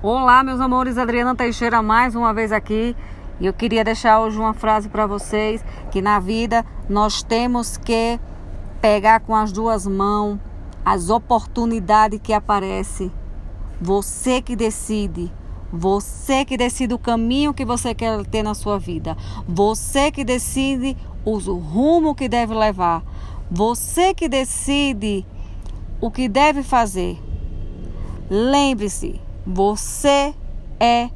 Olá, meus amores, Adriana Teixeira mais uma vez aqui. E eu queria deixar hoje uma frase para vocês que na vida nós temos que pegar com as duas mãos as oportunidades que aparecem. Você que decide. Você que decide o caminho que você quer ter na sua vida. Você que decide o rumo que deve levar. Você que decide o que deve fazer. Lembre-se, você é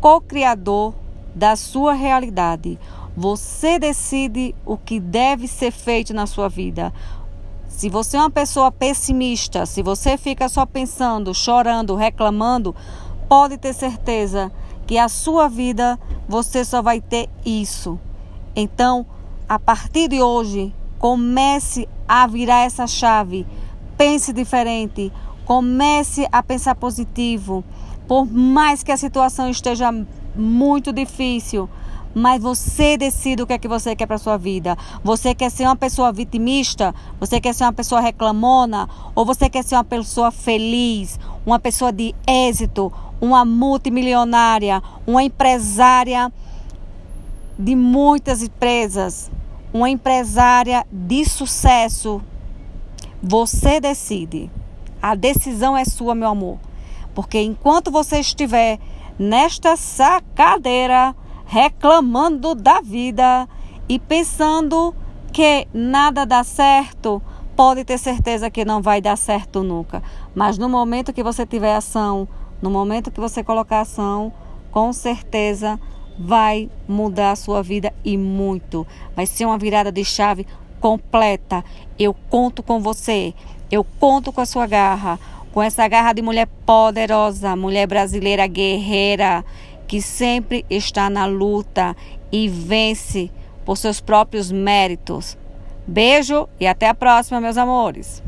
co-criador da sua realidade. Você decide o que deve ser feito na sua vida. Se você é uma pessoa pessimista, se você fica só pensando, chorando, reclamando, pode ter certeza que a sua vida você só vai ter isso. Então, a partir de hoje, comece a virar essa chave. Pense diferente. Comece a pensar positivo. Por mais que a situação esteja muito difícil, mas você decide o que é que você quer para sua vida. Você quer ser uma pessoa vitimista? Você quer ser uma pessoa reclamona? Ou você quer ser uma pessoa feliz, uma pessoa de êxito, uma multimilionária, uma empresária de muitas empresas, uma empresária de sucesso? Você decide. A decisão é sua, meu amor. Porque enquanto você estiver nesta sacadeira reclamando da vida e pensando que nada dá certo, pode ter certeza que não vai dar certo nunca. Mas no momento que você tiver ação, no momento que você colocar ação, com certeza vai mudar a sua vida e muito. Vai ser uma virada de chave completa. Eu conto com você. Eu conto com a sua garra, com essa garra de mulher poderosa, mulher brasileira guerreira, que sempre está na luta e vence por seus próprios méritos. Beijo e até a próxima, meus amores.